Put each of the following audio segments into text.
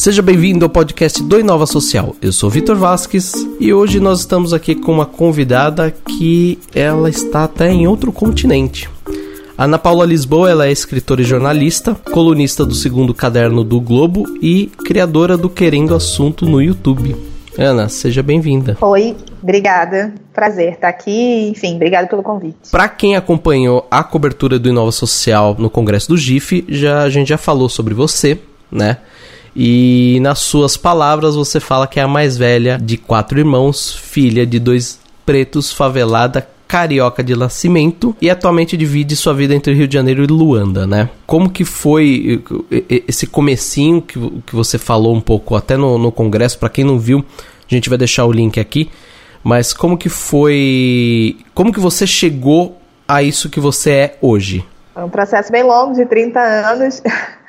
Seja bem-vindo ao podcast do Inova Social. Eu sou Vitor Vasques e hoje nós estamos aqui com uma convidada que ela está até em outro continente. Ana Paula Lisboa ela é escritora e jornalista, colunista do segundo caderno do Globo e criadora do Querendo Assunto no YouTube. Ana, seja bem-vinda. Oi, obrigada. Prazer estar aqui. Enfim, obrigado pelo convite. Para quem acompanhou a cobertura do Inova Social no Congresso do GIF, já, a gente já falou sobre você, né? E nas suas palavras você fala que é a mais velha de quatro irmãos, filha de dois pretos, favelada, carioca de nascimento e atualmente divide sua vida entre Rio de Janeiro e Luanda, né? Como que foi esse comecinho que, que você falou um pouco até no, no congresso, para quem não viu, a gente vai deixar o link aqui, mas como que foi, como que você chegou a isso que você é hoje? É um processo bem longo, de 30 anos,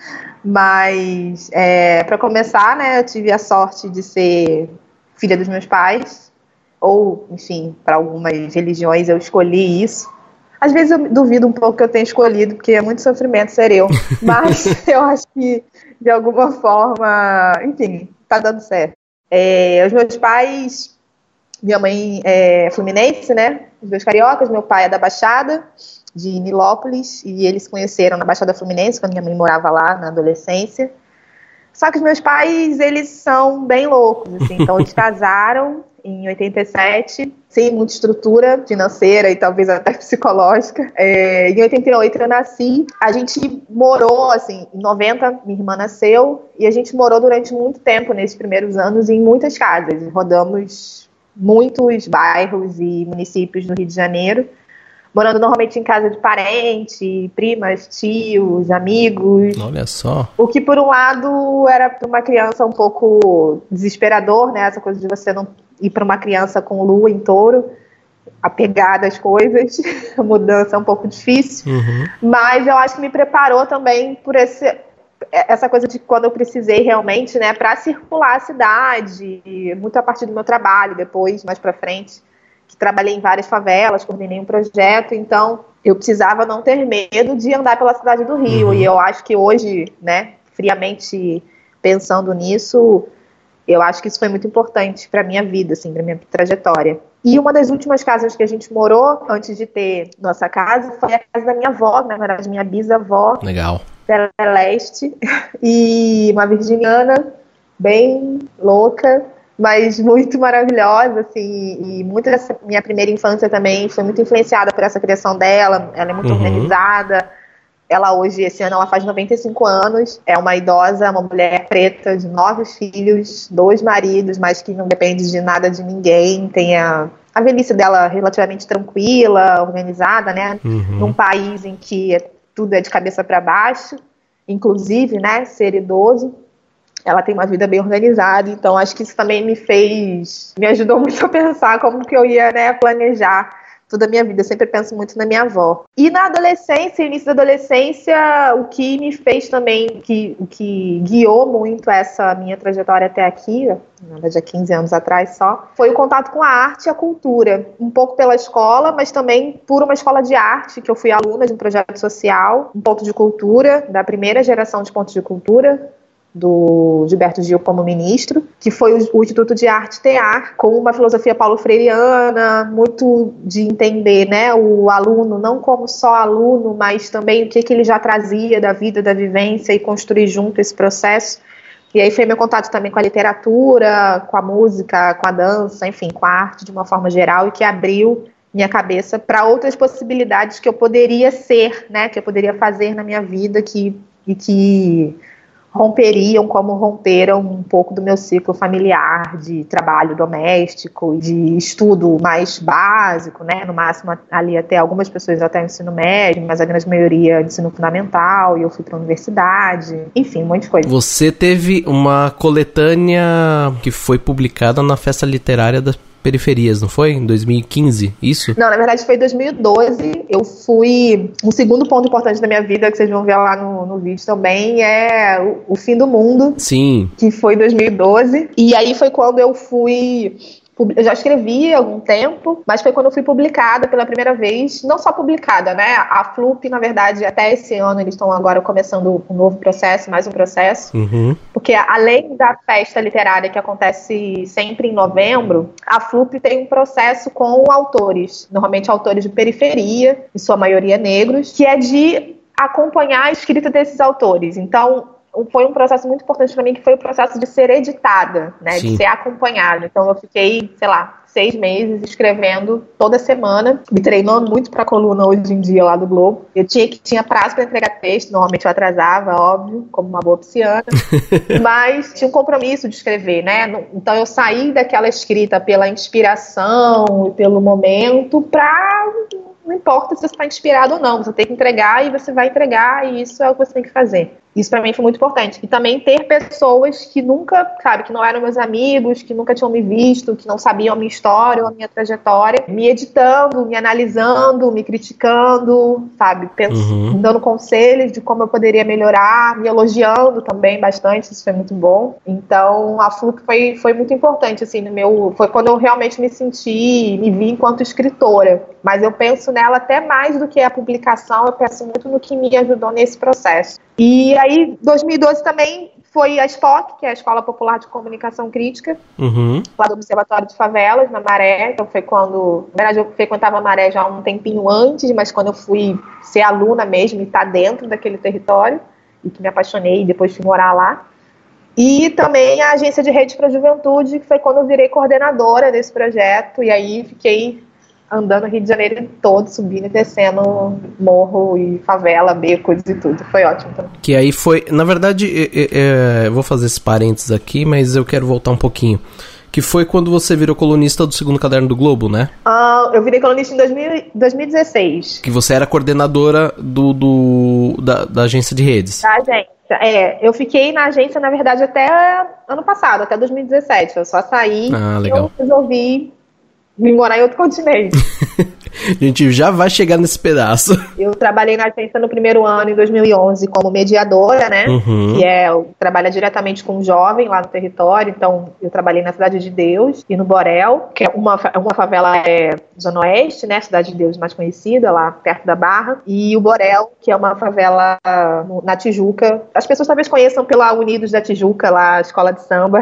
mas é, para começar, né, eu tive a sorte de ser filha dos meus pais, ou, enfim, para algumas religiões eu escolhi isso. Às vezes eu duvido um pouco que eu tenha escolhido, porque é muito sofrimento ser eu, mas eu acho que de alguma forma, enfim, tá dando certo. É, os meus pais, minha mãe é fluminense, né? Os dois cariocas, meu pai é da Baixada, de Nilópolis, e eles conheceram na Baixada Fluminense, quando minha mãe morava lá na adolescência. Só que os meus pais, eles são bem loucos, assim, então eles casaram em 87, sem muita estrutura financeira e talvez até psicológica. É, em 88 eu nasci, a gente morou, assim, em 90 minha irmã nasceu, e a gente morou durante muito tempo nesses primeiros anos em muitas casas. Rodamos muitos bairros e municípios no Rio de Janeiro morando normalmente em casa de parente, primas, tios, amigos. Olha só. O que, por um lado, era para uma criança um pouco desesperador, né? Essa coisa de você não ir para uma criança com lua em touro, apegada às coisas, a mudança é um pouco difícil. Uhum. Mas eu acho que me preparou também por esse essa coisa de quando eu precisei realmente, né, para circular a cidade, muito a partir do meu trabalho, depois, mais para frente que trabalhei em várias favelas, coordenei um projeto, então eu precisava não ter medo de andar pela cidade do Rio. Uhum. E eu acho que hoje, né, friamente pensando nisso, eu acho que isso foi muito importante para minha vida, assim, para minha trajetória. E uma das últimas casas que a gente morou antes de ter nossa casa foi a casa da minha avó, na verdade, minha bisavó. Legal. Celeste. E uma virginiana bem louca mas muito maravilhosa, assim, e muito dessa minha primeira infância também foi muito influenciada por essa criação dela, ela é muito uhum. organizada, ela hoje, esse ano, ela faz 95 anos, é uma idosa, uma mulher preta de nove filhos, dois maridos, mas que não depende de nada de ninguém, tem a, a velhice dela relativamente tranquila, organizada, né, uhum. num país em que tudo é de cabeça para baixo, inclusive, né, ser idoso, ela tem uma vida bem organizada, então acho que isso também me fez, me ajudou muito a pensar como que eu ia, né, planejar toda a minha vida. Eu sempre penso muito na minha avó. E na adolescência, início da adolescência, o que me fez também, que, o que guiou muito essa minha trajetória até aqui, na verdade há 15 anos atrás só, foi o contato com a arte e a cultura. Um pouco pela escola, mas também por uma escola de arte, que eu fui aluna de um projeto social, um ponto de cultura, da primeira geração de pontos de cultura, do Gilberto Gil como ministro, que foi o, Instituto de Arte TEAR, com uma filosofia paulo freireana, muito de entender né, o aluno não como só aluno, mas também o que, que ele já trazia da vida, da vivência e construir junto esse processo. E aí foi meu contato também com a literatura, com a música, com a dança, enfim, com a arte de uma forma geral e que abriu minha cabeça para outras possibilidades que eu poderia ser, né, que eu poderia fazer na minha vida que, e que romperiam como romperam um pouco do meu ciclo familiar de trabalho doméstico, de estudo mais básico, né? No máximo ali até algumas pessoas até ensino médio, mas a grande maioria ensino fundamental e eu fui para universidade, enfim, um monte de coisa. Você teve uma coletânea que foi publicada na festa literária da periferias, não foi? Em 2015, isso? Não, na verdade foi em 2012. Eu fui. Um segundo ponto importante da minha vida, que vocês vão ver lá no, no vídeo também, é o, o fim do mundo. Sim. Que foi em 2012. E aí foi quando eu fui eu já escrevi há algum tempo, mas foi quando eu fui publicada pela primeira vez, não só publicada, né? A Flup, na verdade, até esse ano eles estão agora começando um novo processo, mais um processo, uhum. porque além da festa literária que acontece sempre em novembro, a Flup tem um processo com autores, normalmente autores de periferia, em sua maioria negros, que é de acompanhar a escrita desses autores. Então, foi um processo muito importante para mim, que foi o processo de ser editada, né, de ser acompanhada. Então, eu fiquei, sei lá, seis meses escrevendo toda semana, me treinando muito para a coluna hoje em dia lá do Globo. Eu tinha que tinha prazo para entregar texto, normalmente eu atrasava, óbvio, como uma boa pisciana, mas tinha um compromisso de escrever, né? Então eu saí daquela escrita pela inspiração e pelo momento para não importa se você está inspirado ou não, você tem que entregar e você vai entregar e isso é o que você tem que fazer. Isso para mim foi muito importante. E também ter pessoas que nunca, sabe, que não eram meus amigos, que nunca tinham me visto, que não sabiam a minha história ou a minha trajetória, me editando, me analisando, me criticando, sabe, pensando, uhum. dando conselhos de como eu poderia melhorar, me elogiando também bastante, isso foi muito bom. Então, a FLUC foi, foi muito importante, assim, no meu. Foi quando eu realmente me senti, me vi enquanto escritora. Mas eu penso nela até mais do que a publicação, eu penso muito no que me ajudou nesse processo. E aí, 2012 também foi a SPOC, que é a Escola Popular de Comunicação Crítica, uhum. lá do Observatório de Favelas, na Maré. Então foi quando. Na verdade, eu frequentava a Maré já um tempinho antes, mas quando eu fui ser aluna mesmo e estar tá dentro daquele território, e que me apaixonei e depois fui morar lá. E também a Agência de Rede para a Juventude, que foi quando eu virei coordenadora desse projeto, e aí fiquei andando no Rio de Janeiro todo, subindo e descendo morro e favela, becos e tudo. Foi ótimo também. Que aí foi, na verdade, é, é, vou fazer esses parênteses aqui, mas eu quero voltar um pouquinho. Que foi quando você virou colunista do segundo caderno do Globo, né? Uh, eu virei colunista em 2000, 2016. Que você era coordenadora do, do da, da agência de redes. Da agência. É, eu fiquei na agência, na verdade, até ano passado, até 2017. Eu só saí ah, e eu resolvi vim morar em outro continente. A gente já vai chegar nesse pedaço. Eu trabalhei na agência no primeiro ano, em 2011, como mediadora, né? Uhum. Que é, trabalha diretamente com um jovem lá no território. Então, eu trabalhei na Cidade de Deus e no Borel, que é uma, uma favela é, Zona Oeste, né? Cidade de Deus mais conhecida, lá perto da Barra. E o Borel, que é uma favela na Tijuca. As pessoas talvez conheçam pela Unidos da Tijuca, lá, a escola de samba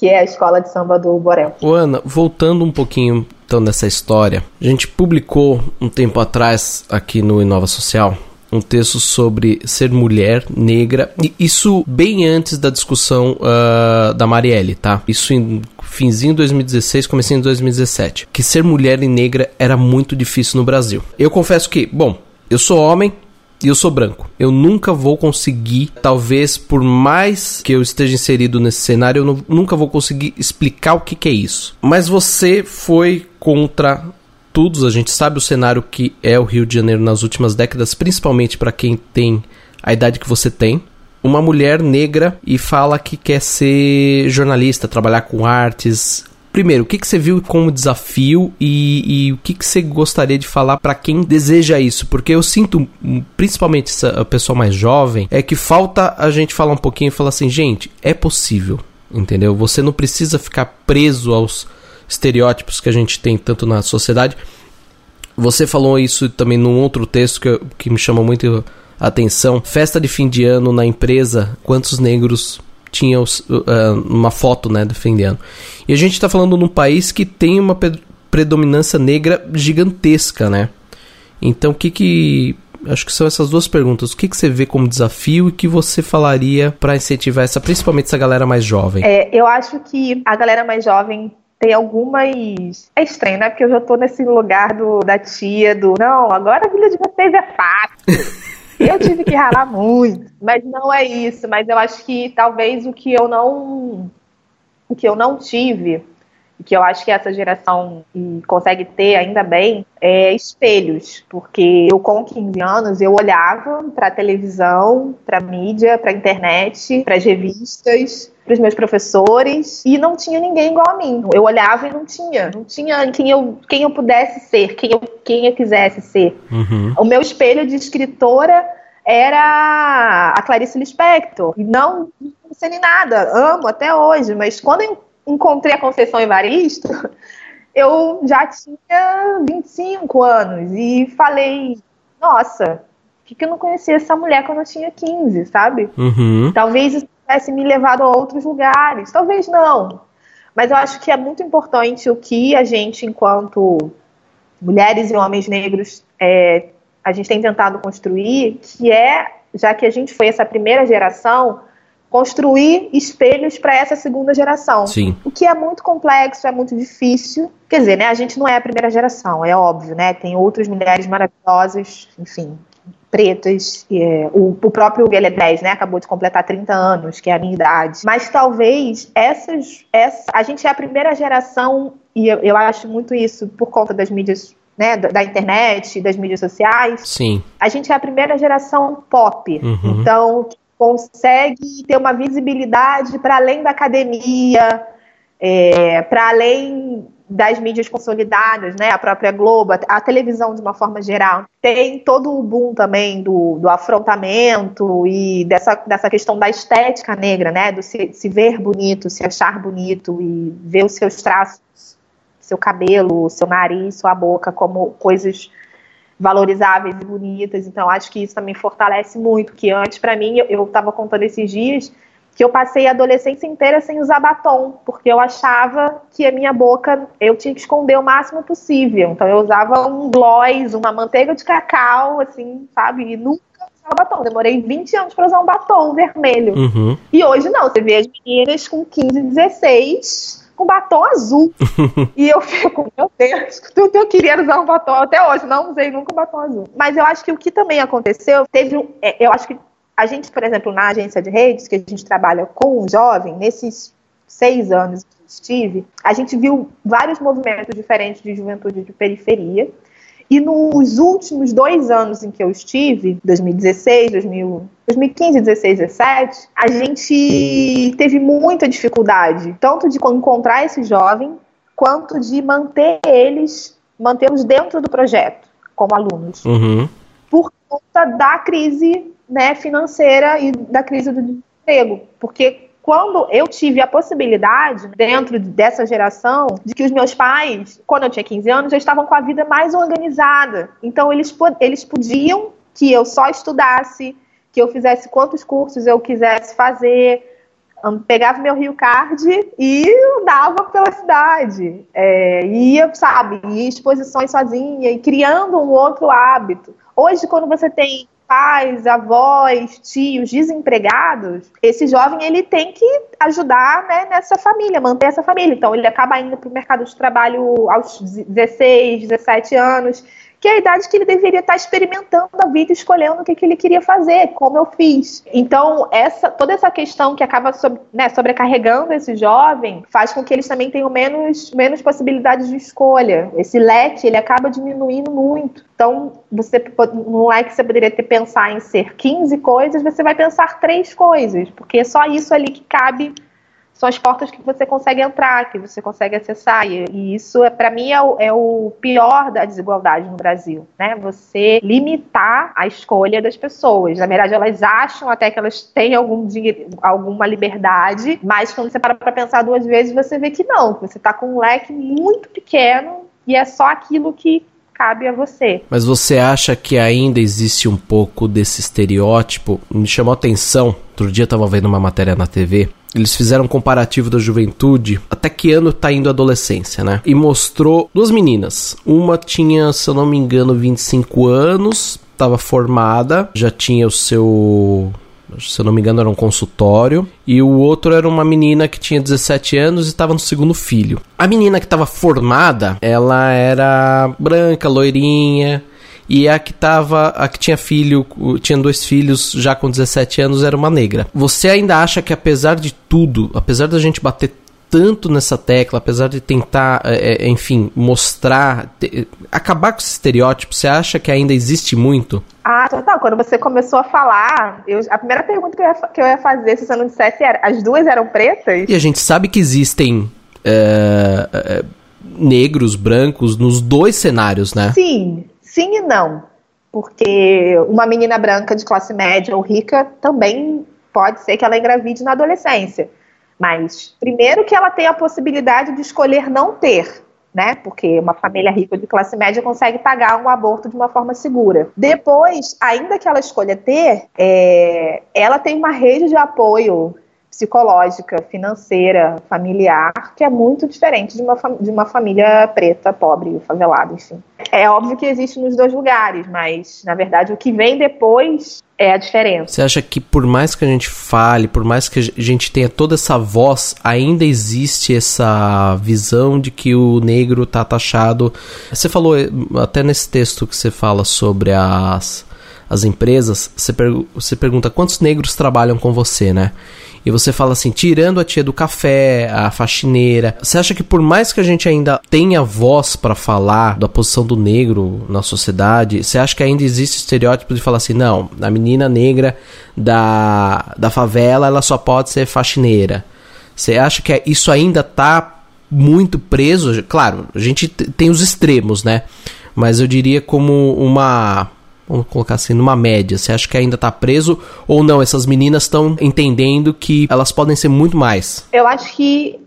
que é a escola de samba do Borel. Ô Ana, voltando um pouquinho então nessa história, a gente publicou um tempo atrás aqui no Inova Social um texto sobre ser mulher negra, e isso bem antes da discussão uh, da Marielle, tá? Isso em finzinho de 2016, comecinho de 2017. Que ser mulher e negra era muito difícil no Brasil. Eu confesso que, bom, eu sou homem, e eu sou branco. Eu nunca vou conseguir, talvez por mais que eu esteja inserido nesse cenário, eu não, nunca vou conseguir explicar o que, que é isso. Mas você foi contra todos, a gente sabe o cenário que é o Rio de Janeiro nas últimas décadas, principalmente para quem tem a idade que você tem. Uma mulher negra e fala que quer ser jornalista, trabalhar com artes, Primeiro, o que, que você viu como desafio e, e o que, que você gostaria de falar para quem deseja isso? Porque eu sinto, principalmente essa pessoa mais jovem, é que falta a gente falar um pouquinho e falar assim, gente, é possível, entendeu? Você não precisa ficar preso aos estereótipos que a gente tem tanto na sociedade. Você falou isso também num outro texto que, que me chamou muito a atenção. Festa de fim de ano na empresa, quantos negros tinha uh, uma foto, né, defendendo. E a gente está falando num país que tem uma predominância negra gigantesca, né? Então, o que que acho que são essas duas perguntas. O que, que você vê como desafio e que você falaria para incentivar essa, principalmente essa galera mais jovem? É, eu acho que a galera mais jovem tem algumas. É estranho, né? Porque eu já tô nesse lugar do, da tia, do não, agora a vida de vocês é fácil. Eu tive que ralar muito, mas não é isso. Mas eu acho que talvez o que eu não, o que eu não tive, que eu acho que essa geração consegue ter ainda bem, é espelhos, porque eu com 15 anos eu olhava para a televisão, para a mídia, para a internet, para as revistas, para os meus professores e não tinha ninguém igual a mim. Eu olhava e não tinha, não tinha quem eu, quem eu pudesse ser, quem eu, quem eu quisesse ser. Uhum. O meu espelho de escritora era a Clarice Lispector. E não, não sei nem nada, amo até hoje, mas quando eu encontrei a Conceição Evaristo, eu já tinha 25 anos e falei, nossa, por que eu não conhecia essa mulher quando eu tinha 15, sabe? Uhum. Talvez isso tivesse me levado a outros lugares, talvez não. Mas eu acho que é muito importante o que a gente, enquanto mulheres e homens negros, é, a gente tem tentado construir, que é, já que a gente foi essa primeira geração, construir espelhos para essa segunda geração. Sim. O que é muito complexo, é muito difícil. Quer dizer, né, a gente não é a primeira geração, é óbvio, né? Tem outras mulheres maravilhosas, enfim, pretas. É, o, o, próprio Ele 10, né? Acabou de completar 30 anos, que é a minha idade. Mas talvez essas. Essa, a gente é a primeira geração, e eu, eu acho muito isso por conta das mídias. Né, da internet, das mídias sociais. Sim. A gente é a primeira geração pop. Uhum. Então, consegue ter uma visibilidade para além da academia, é, para além das mídias consolidadas, né, a própria Globo, a televisão de uma forma geral, tem todo o boom também do, do afrontamento e dessa, dessa questão da estética negra, né, do se, se ver bonito, se achar bonito e ver os seus traços, seu cabelo, seu nariz, sua boca como coisas valorizáveis e bonitas. Então, acho que isso também fortalece muito. Que antes, para mim, eu estava contando esses dias que eu passei a adolescência inteira sem usar batom, porque eu achava que a minha boca eu tinha que esconder o máximo possível. Então eu usava um gloss, uma manteiga de cacau, assim, sabe? E nunca usava batom. Demorei 20 anos para usar um batom vermelho. Uhum. E hoje não, você vê as meninas com 15, 16 com batom azul. e eu fico, meu Deus, tudo eu queria usar um batom até hoje, não usei nunca um batom azul. Mas eu acho que o que também aconteceu, teve um, é, eu acho que a gente, por exemplo, na agência de redes, que a gente trabalha com um jovem, nesses seis anos que estive, a gente viu vários movimentos diferentes de juventude de periferia. E nos últimos dois anos em que eu estive, 2016, 2000, 2015, 16, 17, a gente teve muita dificuldade, tanto de encontrar esse jovem, quanto de manter eles, mantê-los dentro do projeto, como alunos. Uhum. Por conta da crise né, financeira e da crise do desemprego. Porque quando eu tive a possibilidade, dentro dessa geração, de que os meus pais, quando eu tinha 15 anos, já estavam com a vida mais organizada. Então, eles, eles podiam que eu só estudasse, que eu fizesse quantos cursos eu quisesse fazer, pegava meu Rio Card e andava pela cidade. É, ia, sabe, ia exposições sozinha e criando um outro hábito. Hoje, quando você tem pais, avós, tios desempregados, esse jovem ele tem que ajudar né, nessa família, manter essa família. Então ele acaba indo para o mercado de trabalho aos 16, 17 anos que é a idade que ele deveria estar experimentando a vida, escolhendo o que, que ele queria fazer, como eu fiz. Então, essa, toda essa questão que acaba sobre, né, sobrecarregando esse jovem faz com que eles também tenham menos, menos possibilidades de escolha. Esse leque ele acaba diminuindo muito. Então, você não é que você poderia ter pensar em ser 15 coisas, você vai pensar três coisas, porque é só isso ali que cabe são as portas que você consegue entrar, que você consegue acessar. E, e isso, é, para mim, é o, é o, pior da desigualdade no Brasil. Né? Você limitar a escolha das pessoas. Na verdade, elas acham até que elas têm algum alguma liberdade, mas quando você para para pensar duas vezes, você vê que não. Você está com um leque muito pequeno e é só aquilo que cabe a você. Mas você acha que ainda existe um pouco desse estereótipo? Me chamou a atenção, outro dia eu tava vendo uma matéria na TV, eles fizeram um comparativo da juventude, até que ano tá indo a adolescência, né? E mostrou duas meninas. Uma tinha, se eu não me engano, 25 anos, estava formada, já tinha o seu se eu não me engano, era um consultório. E o outro era uma menina que tinha 17 anos e estava no segundo filho. A menina que estava formada, ela era branca, loirinha, e a que tava, a que tinha filho, tinha dois filhos já com 17 anos era uma negra. Você ainda acha que apesar de tudo, apesar da gente bater tanto nessa tecla, apesar de tentar, é, é enfim, mostrar, te, acabar com esse estereótipo, você acha que ainda existe muito? Ah, total. Quando você começou a falar, eu, a primeira pergunta que eu, ia, que eu ia fazer, se você não dissesse, era: as duas eram pretas? E a gente sabe que existem. É, é, negros, brancos, nos dois cenários, né? Sim, Sim e não. Porque uma menina branca de classe média ou rica também pode ser que ela engravide na adolescência. Mas, primeiro, que ela tem a possibilidade de escolher não ter. né? Porque uma família rica de classe média consegue pagar um aborto de uma forma segura. Depois, ainda que ela escolha ter, é, ela tem uma rede de apoio psicológica, financeira, familiar, que é muito diferente de uma, de uma família preta, pobre, favelada, enfim. É óbvio que existe nos dois lugares, mas na verdade o que vem depois é a diferença. Você acha que por mais que a gente fale, por mais que a gente tenha toda essa voz, ainda existe essa visão de que o negro está taxado? Você falou até nesse texto que você fala sobre as as empresas, você, per você pergunta quantos negros trabalham com você, né? E você fala assim, tirando a tia do café, a faxineira, você acha que por mais que a gente ainda tenha voz para falar da posição do negro na sociedade, você acha que ainda existe estereótipo de falar assim, não, a menina negra da, da favela, ela só pode ser faxineira. Você acha que isso ainda tá muito preso? Claro, a gente tem os extremos, né? Mas eu diria como uma vamos colocar assim, numa média? Você acha que ainda tá preso ou não? Essas meninas estão entendendo que elas podem ser muito mais? Eu acho que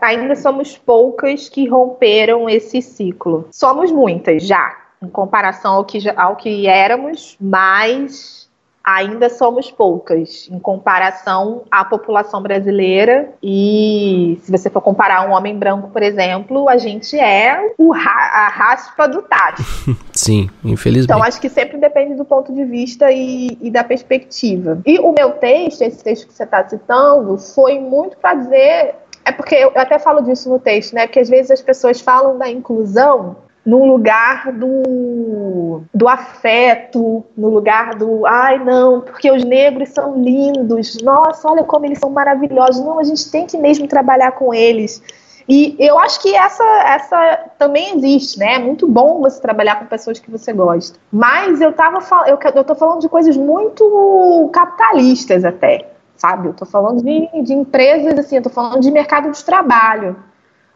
ainda somos poucas que romperam esse ciclo. Somos muitas já, em comparação ao que, ao que éramos, mas ainda somos poucas em comparação à população brasileira. E se você for comparar um homem branco, por exemplo, a gente é o ra a raspa do tacho. Sim, infelizmente. Então acho que sempre depende do ponto de vista e, e da perspectiva. E o meu texto, esse texto que você está citando, foi muito para dizer. É porque eu até falo disso no texto, né? Porque às vezes as pessoas falam da inclusão no lugar do, do afeto, no lugar do ai não, porque os negros são lindos, nossa, olha como eles são maravilhosos, não, a gente tem que mesmo trabalhar com eles. E eu acho que essa, essa também existe, né? É muito bom você trabalhar com pessoas que você gosta. Mas eu tava eu, eu tô falando de coisas muito capitalistas até, sabe? Eu tô falando de, de empresas, assim, eu tô falando de mercado de trabalho.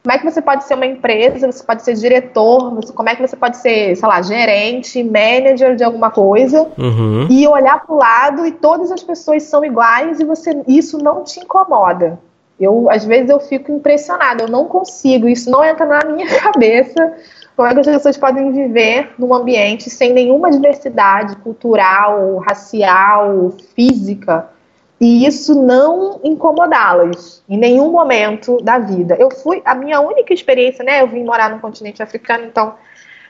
Como é que você pode ser uma empresa, você pode ser diretor, você, como é que você pode ser, sei lá, gerente, manager de alguma coisa uhum. e olhar para o lado e todas as pessoas são iguais e você isso não te incomoda. Eu, às vezes, eu fico impressionada, eu não consigo, isso não entra na minha cabeça. Como é que as pessoas podem viver num ambiente sem nenhuma diversidade cultural, racial, física? E isso não incomodá-las em nenhum momento da vida. Eu fui, a minha única experiência, né? Eu vim morar no continente africano, então,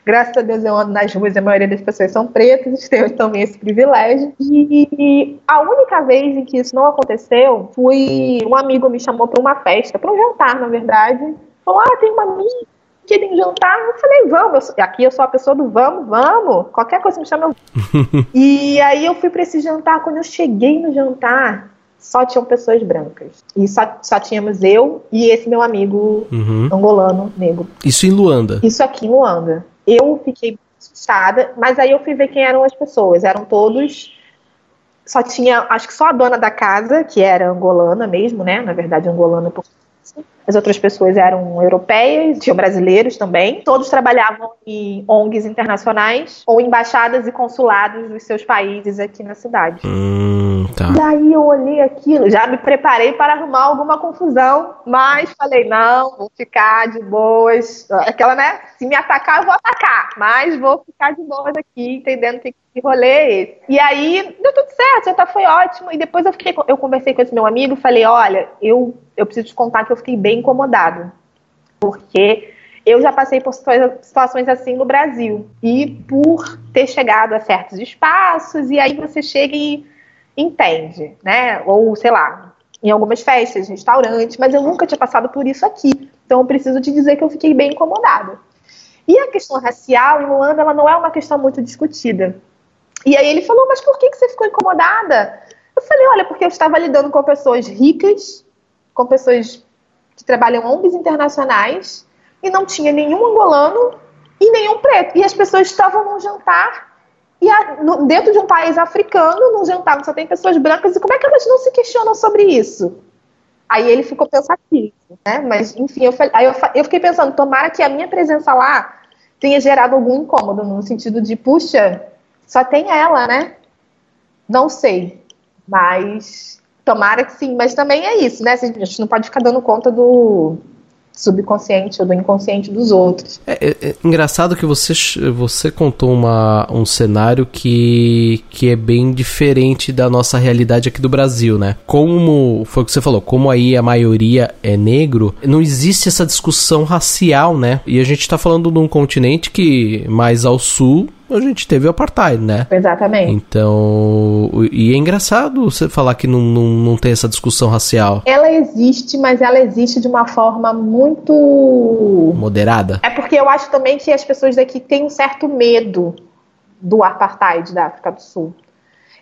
graças a Deus, eu ando nas ruas a maioria das pessoas são pretas, tenho também esse privilégio. E a única vez em que isso não aconteceu foi um amigo me chamou para uma festa, para um jantar, na verdade. Falou: Ah, tem uma amiga querem jantar? Eu falei, vamos. Aqui eu sou a pessoa do vamos, vamos. Qualquer coisa me chama. e aí eu fui para esse jantar. Quando eu cheguei no jantar, só tinham pessoas brancas. E só, só tínhamos eu e esse meu amigo uhum. angolano negro. Isso em Luanda? Isso aqui em Luanda. Eu fiquei assustada, mas aí eu fui ver quem eram as pessoas. Eram todos. Só tinha, acho que só a dona da casa, que era angolana mesmo, né? Na verdade, angolana por as outras pessoas eram europeias, tinham brasileiros também. Todos trabalhavam em ONGs internacionais ou embaixadas e consulados dos seus países aqui na cidade. Hum, tá. E aí eu olhei aquilo, já me preparei para arrumar alguma confusão, mas falei, não, vou ficar de boas. Aquela, né? Se me atacar, eu vou atacar, mas vou ficar de boas aqui, entendendo que que rolê é esse? E aí, deu tudo certo, já tá, foi ótimo. E depois eu fiquei, eu conversei com esse meu amigo falei, olha, eu, eu preciso te contar que eu fiquei bem incomodado. Porque eu já passei por situações assim no Brasil. E por ter chegado a certos espaços, e aí você chega e entende, né? Ou, sei lá, em algumas festas, restaurantes, mas eu nunca tinha passado por isso aqui. Então eu preciso te dizer que eu fiquei bem incomodada. E a questão racial em Luanda, ela não é uma questão muito discutida. E aí ele falou, mas por que, que você ficou incomodada? Eu falei, olha, porque eu estava lidando com pessoas ricas, com pessoas que trabalham ONGs internacionais, e não tinha nenhum angolano e nenhum preto. E as pessoas estavam num jantar, e a, no, dentro de um país africano, num jantar só tem pessoas brancas, e como é que elas não se questionam sobre isso? Aí ele ficou pensativo, né? Mas, enfim, eu, aí eu, eu fiquei pensando, tomara que a minha presença lá tenha gerado algum incômodo, no sentido de, puxa, só tem ela, né? Não sei. Mas tomara que sim. Mas também é isso, né? A gente não pode ficar dando conta do, subconsciente ou do inconsciente dos outros. É, é, é, engraçado que você, você contou uma, um cenário que, que é bem diferente da nossa realidade aqui do Brasil, né? Como foi o que você falou, como aí a maioria é negro, não existe essa discussão racial, né? E a gente tá falando de um continente que mais ao sul a gente teve o apartheid, né? Exatamente. Então, e é engraçado você falar que não, não, não tem essa discussão racial. Ela existe, mas ela existe de uma forma muito. Moderada? É porque eu acho também que as pessoas daqui têm um certo medo do apartheid da África do Sul.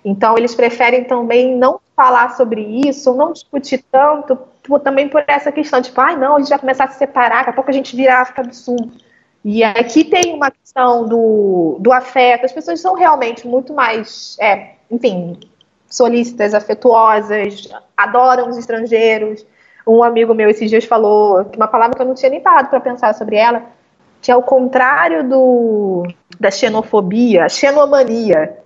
Então, eles preferem também não falar sobre isso, não discutir tanto, também por essa questão, tipo, ai, ah, não, a gente vai começar a se separar, daqui a pouco a gente vira a África do Sul. E aqui tem uma questão do, do afeto. As pessoas são realmente muito mais, é, enfim, solícitas, afetuosas, adoram os estrangeiros. Um amigo meu esses dias falou uma palavra que eu não tinha nem parado para pensar sobre ela, que é o contrário do, da xenofobia, a xenomania.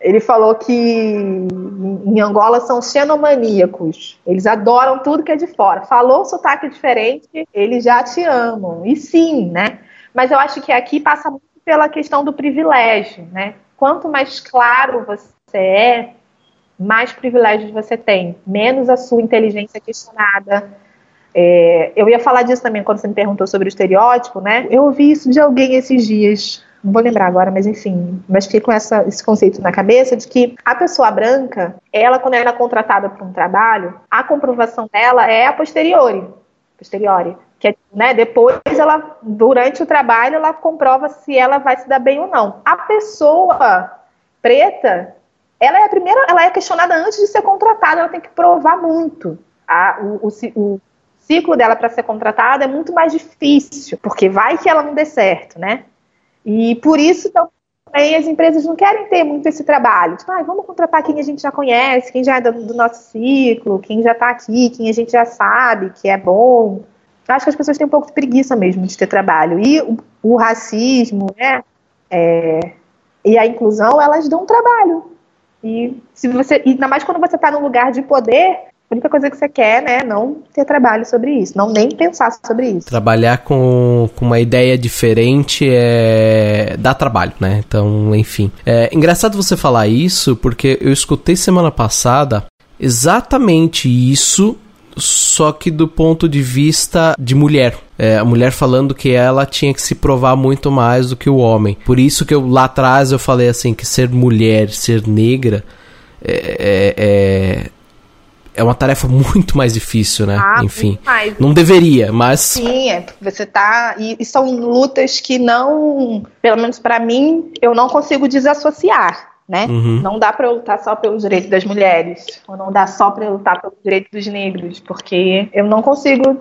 Ele falou que em Angola são xenomaníacos. Eles adoram tudo que é de fora. Falou sotaque diferente, eles já te amam. E sim, né? Mas eu acho que aqui passa muito pela questão do privilégio, né? Quanto mais claro você é, mais privilégios você tem, menos a sua inteligência questionada. É, eu ia falar disso também quando você me perguntou sobre o estereótipo, né? Eu ouvi isso de alguém esses dias, não vou lembrar agora, mas enfim, mas fiquei com essa, esse conceito na cabeça de que a pessoa branca, ela quando ela é contratada para um trabalho, a comprovação dela é a posteriori, posteriori que né, depois ela, durante o trabalho, ela comprova se ela vai se dar bem ou não. A pessoa preta, ela é a primeira, ela é questionada antes de ser contratada, ela tem que provar muito. A, o, o, o ciclo dela para ser contratada é muito mais difícil, porque vai que ela não dê certo, né? E por isso também as empresas não querem ter muito esse trabalho. Tipo, ah, vamos contratar quem a gente já conhece, quem já é do, do nosso ciclo, quem já está aqui, quem a gente já sabe que é bom acho que as pessoas têm um pouco de preguiça mesmo de ter trabalho. E o, o racismo, né? É, e a inclusão, elas dão trabalho. E se você, e ainda mais quando você está num lugar de poder, a única coisa que você quer, né, não ter trabalho sobre isso, não nem pensar sobre isso. Trabalhar com, com uma ideia diferente é dá trabalho, né? Então, enfim. É engraçado você falar isso, porque eu escutei semana passada exatamente isso só que do ponto de vista de mulher. É, a mulher falando que ela tinha que se provar muito mais do que o homem. Por isso que eu lá atrás eu falei assim que ser mulher, ser negra é, é, é, é uma tarefa muito mais difícil, né? Ah, Enfim, não deveria, mas sim, é, você tá e, e são lutas que não, pelo menos para mim, eu não consigo desassociar né? Uhum. Não dá para lutar só pelos direitos das mulheres, ou não dá só para lutar pelos direitos dos negros, porque eu não consigo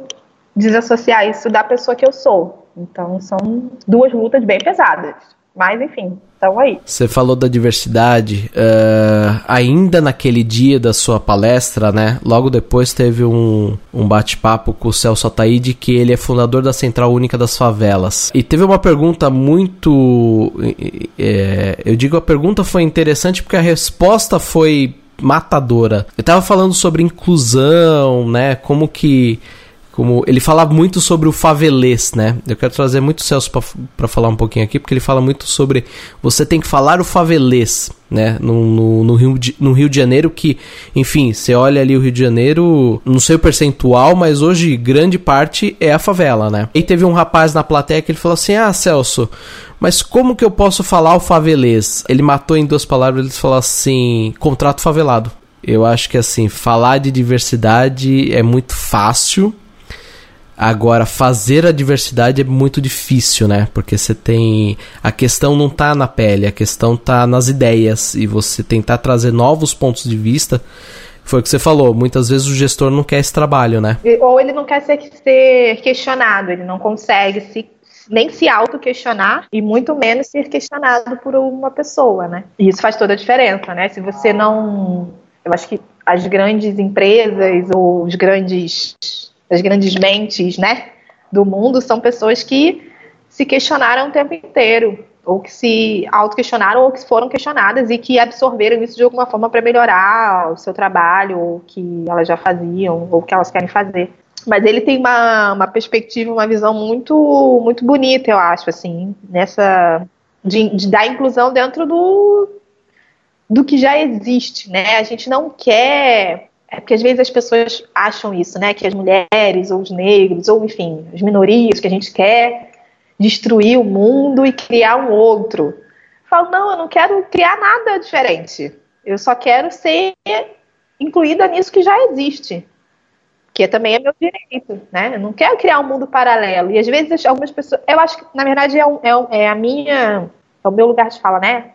desassociar isso da pessoa que eu sou. Então são duas lutas bem pesadas. Mas enfim, estão aí. Você falou da diversidade. Uh, ainda naquele dia da sua palestra, né? Logo depois teve um, um bate-papo com o Celso Ataíde, que ele é fundador da Central Única das Favelas. E teve uma pergunta muito. É, eu digo a pergunta foi interessante porque a resposta foi matadora. Eu tava falando sobre inclusão, né? Como que como ele fala muito sobre o favelês, né? Eu quero trazer muito o Celso para falar um pouquinho aqui, porque ele fala muito sobre você tem que falar o favelês, né? No, no, no, Rio de, no Rio de Janeiro, que, enfim, você olha ali o Rio de Janeiro, não sei o percentual, mas hoje grande parte é a favela, né? E teve um rapaz na plateia que ele falou assim: Ah, Celso, mas como que eu posso falar o favelês? Ele matou em duas palavras, ele falou assim: contrato favelado. Eu acho que assim, falar de diversidade é muito fácil Agora, fazer a diversidade é muito difícil, né? Porque você tem. A questão não tá na pele, a questão tá nas ideias. E você tentar trazer novos pontos de vista. Foi o que você falou, muitas vezes o gestor não quer esse trabalho, né? Ou ele não quer ser, ser questionado, ele não consegue se, nem se auto-questionar e muito menos ser questionado por uma pessoa, né? E isso faz toda a diferença, né? Se você não. Eu acho que as grandes empresas ou os grandes das grandes mentes, né, do mundo, são pessoas que se questionaram o tempo inteiro, ou que se auto-questionaram, ou que foram questionadas e que absorveram isso de alguma forma para melhorar o seu trabalho, ou que elas já faziam, ou que elas querem fazer. Mas ele tem uma, uma perspectiva, uma visão muito, muito bonita, eu acho, assim, nessa. De, de dar inclusão dentro do, do que já existe, né? A gente não quer. É porque às vezes as pessoas acham isso, né? Que as mulheres, ou os negros, ou enfim, as minorias, que a gente quer destruir o mundo e criar um outro. Eu falo, não, eu não quero criar nada diferente. Eu só quero ser incluída nisso que já existe. Que também é meu direito, né? Eu não quero criar um mundo paralelo. E às vezes algumas pessoas. Eu acho que, na verdade, é, um, é, é a minha. É o meu lugar de fala, né?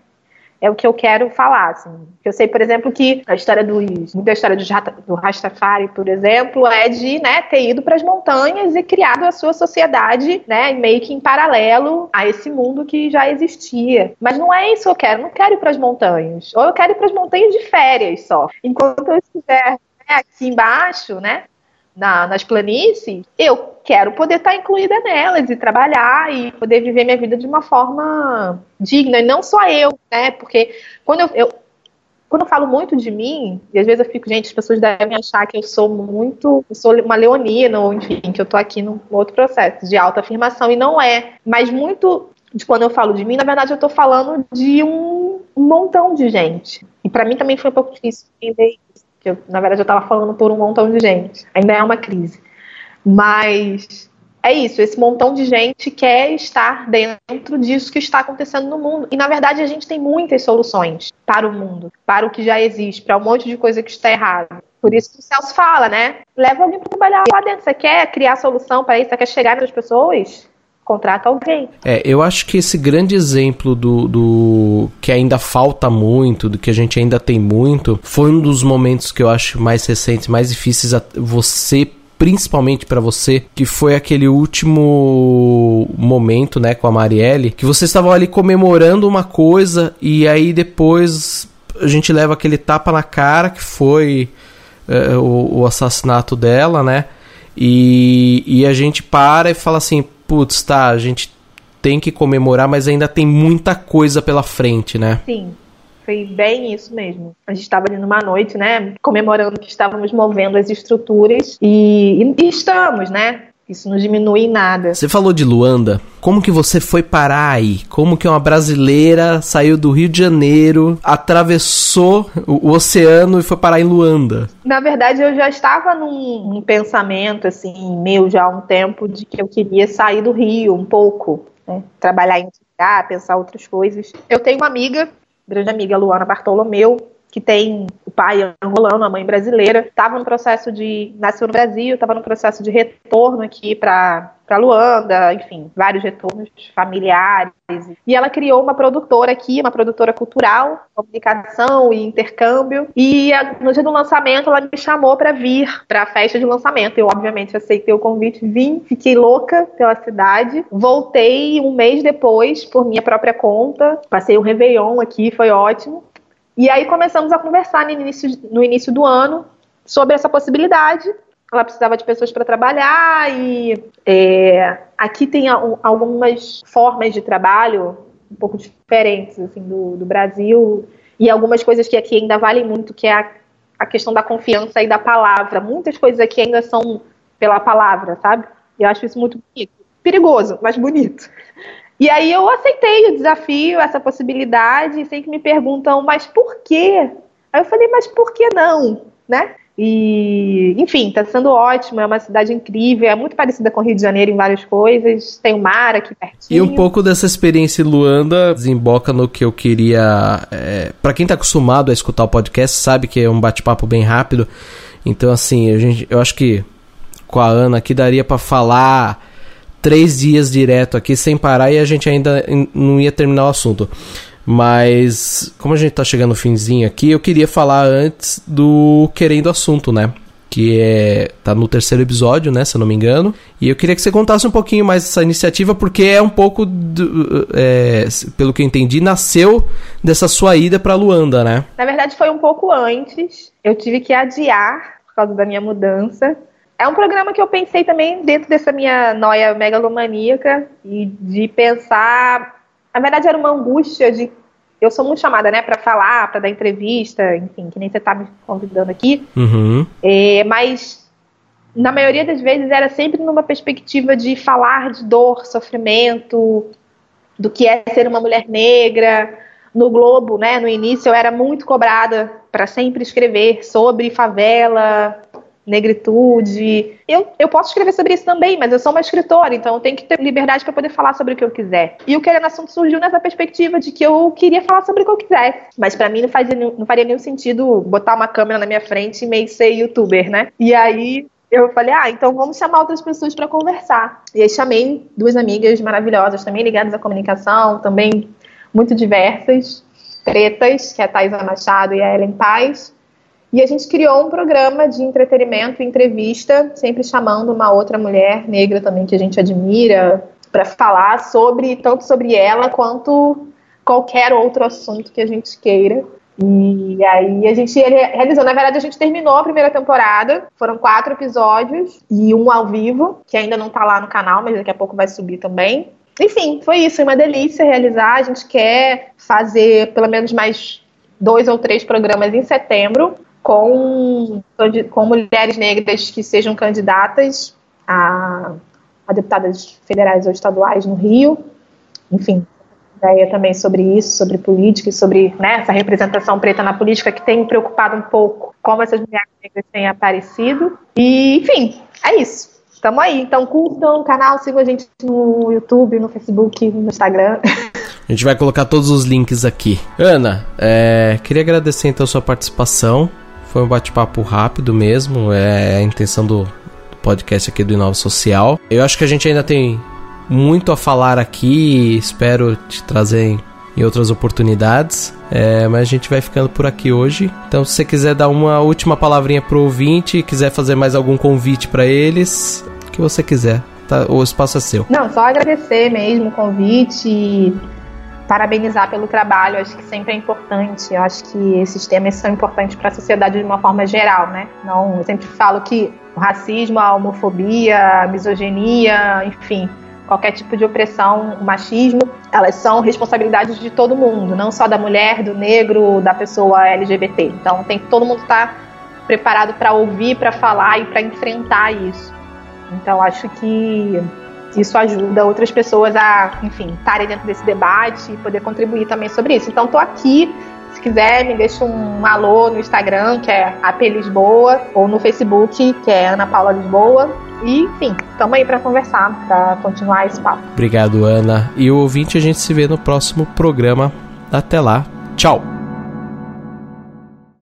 É o que eu quero falar. Assim. Eu sei, por exemplo, que a história dos, muita história do, do Rastafari, por exemplo, é de né, ter ido para as montanhas e criado a sua sociedade, né, meio que em paralelo a esse mundo que já existia. Mas não é isso que eu quero. Não quero ir para as montanhas. Ou eu quero ir para as montanhas de férias só. Enquanto eu estiver né, aqui embaixo, né, na, nas planícies, eu quero poder estar incluída nelas e trabalhar e poder viver minha vida de uma forma digna. E não só eu, né? Porque quando eu, eu quando eu falo muito de mim, e às vezes eu fico, gente, as pessoas devem achar que eu sou muito, eu sou uma leonina, ou enfim, que eu tô aqui num outro processo de autoafirmação, e não é. Mas muito de quando eu falo de mim, na verdade eu tô falando de um montão de gente. E para mim também foi um pouco difícil entender que eu, na verdade eu estava falando por um montão de gente. Ainda é uma crise. Mas é isso, esse montão de gente quer estar dentro disso que está acontecendo no mundo. E na verdade a gente tem muitas soluções para o mundo, para o que já existe, para um monte de coisa que está errada. Por isso que o Celso fala, né? Leva alguém para trabalhar lá dentro. Você quer criar solução para isso? Você quer chegar nas pessoas? Contrata alguém. É, eu acho que esse grande exemplo do, do que ainda falta muito, do que a gente ainda tem muito, foi um dos momentos que eu acho mais recentes, mais difíceis a você principalmente para você, que foi aquele último momento, né, com a Marielle, que vocês estavam ali comemorando uma coisa e aí depois a gente leva aquele tapa na cara que foi é, o, o, assassinato dela, né? E, e a gente para e fala assim, putz, tá, a gente tem que comemorar, mas ainda tem muita coisa pela frente, né? Sim. Foi bem isso mesmo. A gente estava ali numa noite, né? Comemorando que estávamos movendo as estruturas e, e estamos, né? Isso não diminui em nada. Você falou de Luanda. Como que você foi parar aí? Como que uma brasileira saiu do Rio de Janeiro, atravessou o, o oceano e foi parar em Luanda? Na verdade, eu já estava num, num, pensamento, assim, meu já há um tempo, de que eu queria sair do Rio um pouco, né? Trabalhar em lugar, pensar outras coisas. Eu tenho uma amiga, grande amiga, Luana Bartolomeu, que tem o pai angolano, a mãe brasileira, estava no processo de nasceu no Brasil, estava no processo de retorno aqui para para Luanda, enfim, vários retornos familiares. E ela criou uma produtora aqui, uma produtora cultural, comunicação e intercâmbio. E no dia do lançamento ela me chamou para vir para a festa de lançamento. Eu obviamente aceitei o convite, vim, fiquei louca pela cidade. Voltei um mês depois por minha própria conta. Passei o Réveillon aqui, foi ótimo. E aí começamos a conversar no início, no início do ano sobre essa possibilidade. Ela precisava de pessoas para trabalhar e é, aqui tem algumas formas de trabalho um pouco diferentes assim, do, do Brasil e algumas coisas que aqui ainda valem muito, que é a, a questão da confiança e da palavra. Muitas coisas aqui ainda são pela palavra, sabe? Eu acho isso muito bonito. Perigoso, mas bonito. E aí eu aceitei o desafio, essa possibilidade, sempre me perguntam, mas por quê? Aí eu falei, mas por que não? Né? E, enfim, está sendo ótimo, é uma cidade incrível, é muito parecida com o Rio de Janeiro em várias coisas, tem o mar aqui pertinho. E um pouco dessa experiência em Luanda desemboca no que eu queria. É, para quem está acostumado a escutar o podcast, sabe que é um bate-papo bem rápido. Então, assim, a gente, eu acho que com a Ana aqui daria para falar três dias direto aqui sem parar e a gente ainda não ia terminar o assunto. Mas, como a gente tá chegando no finzinho aqui, eu queria falar antes do Querendo Assunto, né? Que é. tá no terceiro episódio, né? Se eu não me engano. E eu queria que você contasse um pouquinho mais dessa iniciativa, porque é um pouco. Do, é, pelo que eu entendi, nasceu dessa sua ida pra Luanda, né? Na verdade, foi um pouco antes. Eu tive que adiar por causa da minha mudança. É um programa que eu pensei também dentro dessa minha noia megalomaníaca e de pensar. Na verdade, era uma angústia de. Eu sou muito chamada, né, para falar, para dar entrevista, enfim, que nem você tá me convidando aqui. Uhum. É, mas na maioria das vezes era sempre numa perspectiva de falar de dor, sofrimento, do que é ser uma mulher negra. No Globo, né, no início eu era muito cobrada para sempre escrever sobre favela, negritude. Eu, eu posso escrever sobre isso também, mas eu sou uma escritora, então eu tenho que ter liberdade para poder falar sobre o que eu quiser. E o Querendo Assunto surgiu nessa perspectiva de que eu queria falar sobre o que eu quisesse. Mas para mim não, fazia, não faria nenhum sentido botar uma câmera na minha frente e meio ser youtuber, né? E aí eu falei, ah, então vamos chamar outras pessoas para conversar. E aí chamei duas amigas maravilhosas, também ligadas à comunicação, também muito diversas, pretas, que é a Thaisa Machado e a Ellen Paz. E a gente criou um programa de entretenimento entrevista, sempre chamando uma outra mulher negra também que a gente admira, para falar sobre tanto sobre ela quanto qualquer outro assunto que a gente queira. E aí a gente realizou, na verdade a gente terminou a primeira temporada, foram quatro episódios e um ao vivo, que ainda não tá lá no canal, mas daqui a pouco vai subir também. Enfim, foi isso, uma delícia realizar. A gente quer fazer pelo menos mais dois ou três programas em setembro com, com mulheres negras que sejam candidatas a, a deputadas federais ou estaduais no Rio. Enfim, ideia também sobre isso, sobre política e sobre né, essa representação preta na política que tem me preocupado um pouco como essas mulheres negras têm aparecido. E, enfim, é isso. Tamo aí. Então curtam o canal, sigam a gente no YouTube, no Facebook, no Instagram. A gente vai colocar todos os links aqui. Ana, é, queria agradecer então a sua participação. Foi um bate-papo rápido mesmo. É a intenção do, podcast aqui do Inova Social. Eu acho que a gente ainda tem muito a falar aqui. Espero te trazer em, em outras oportunidades. É, mas a gente vai ficando por aqui hoje. Então, se você quiser dar uma última palavrinha pro ouvinte, quiser fazer mais algum convite para eles, o que você quiser, tá? O espaço é seu. Não, só agradecer mesmo o convite parabenizar pelo trabalho, acho que sempre é importante. Eu acho que esses temas são importantes para a sociedade de uma forma geral, né? Não, eu sempre falo que o racismo, a homofobia, a misoginia, enfim, qualquer tipo de opressão, o machismo, elas são responsabilidades de todo mundo, não só da mulher, do negro, da pessoa LGBT. Então tem que todo mundo estar tá preparado para ouvir, para falar e para enfrentar isso. Então acho que isso ajuda outras pessoas a, enfim, estarem dentro desse debate e poder contribuir também sobre isso. Então, estou aqui. Se quiser, me deixa um alô no Instagram, que é AP Lisboa, ou no Facebook, que é Ana Paula Lisboa. E, enfim, estamos aí para conversar, para continuar esse papo. Obrigado, Ana. E o ouvinte, a gente se vê no próximo programa. Até lá. Tchau.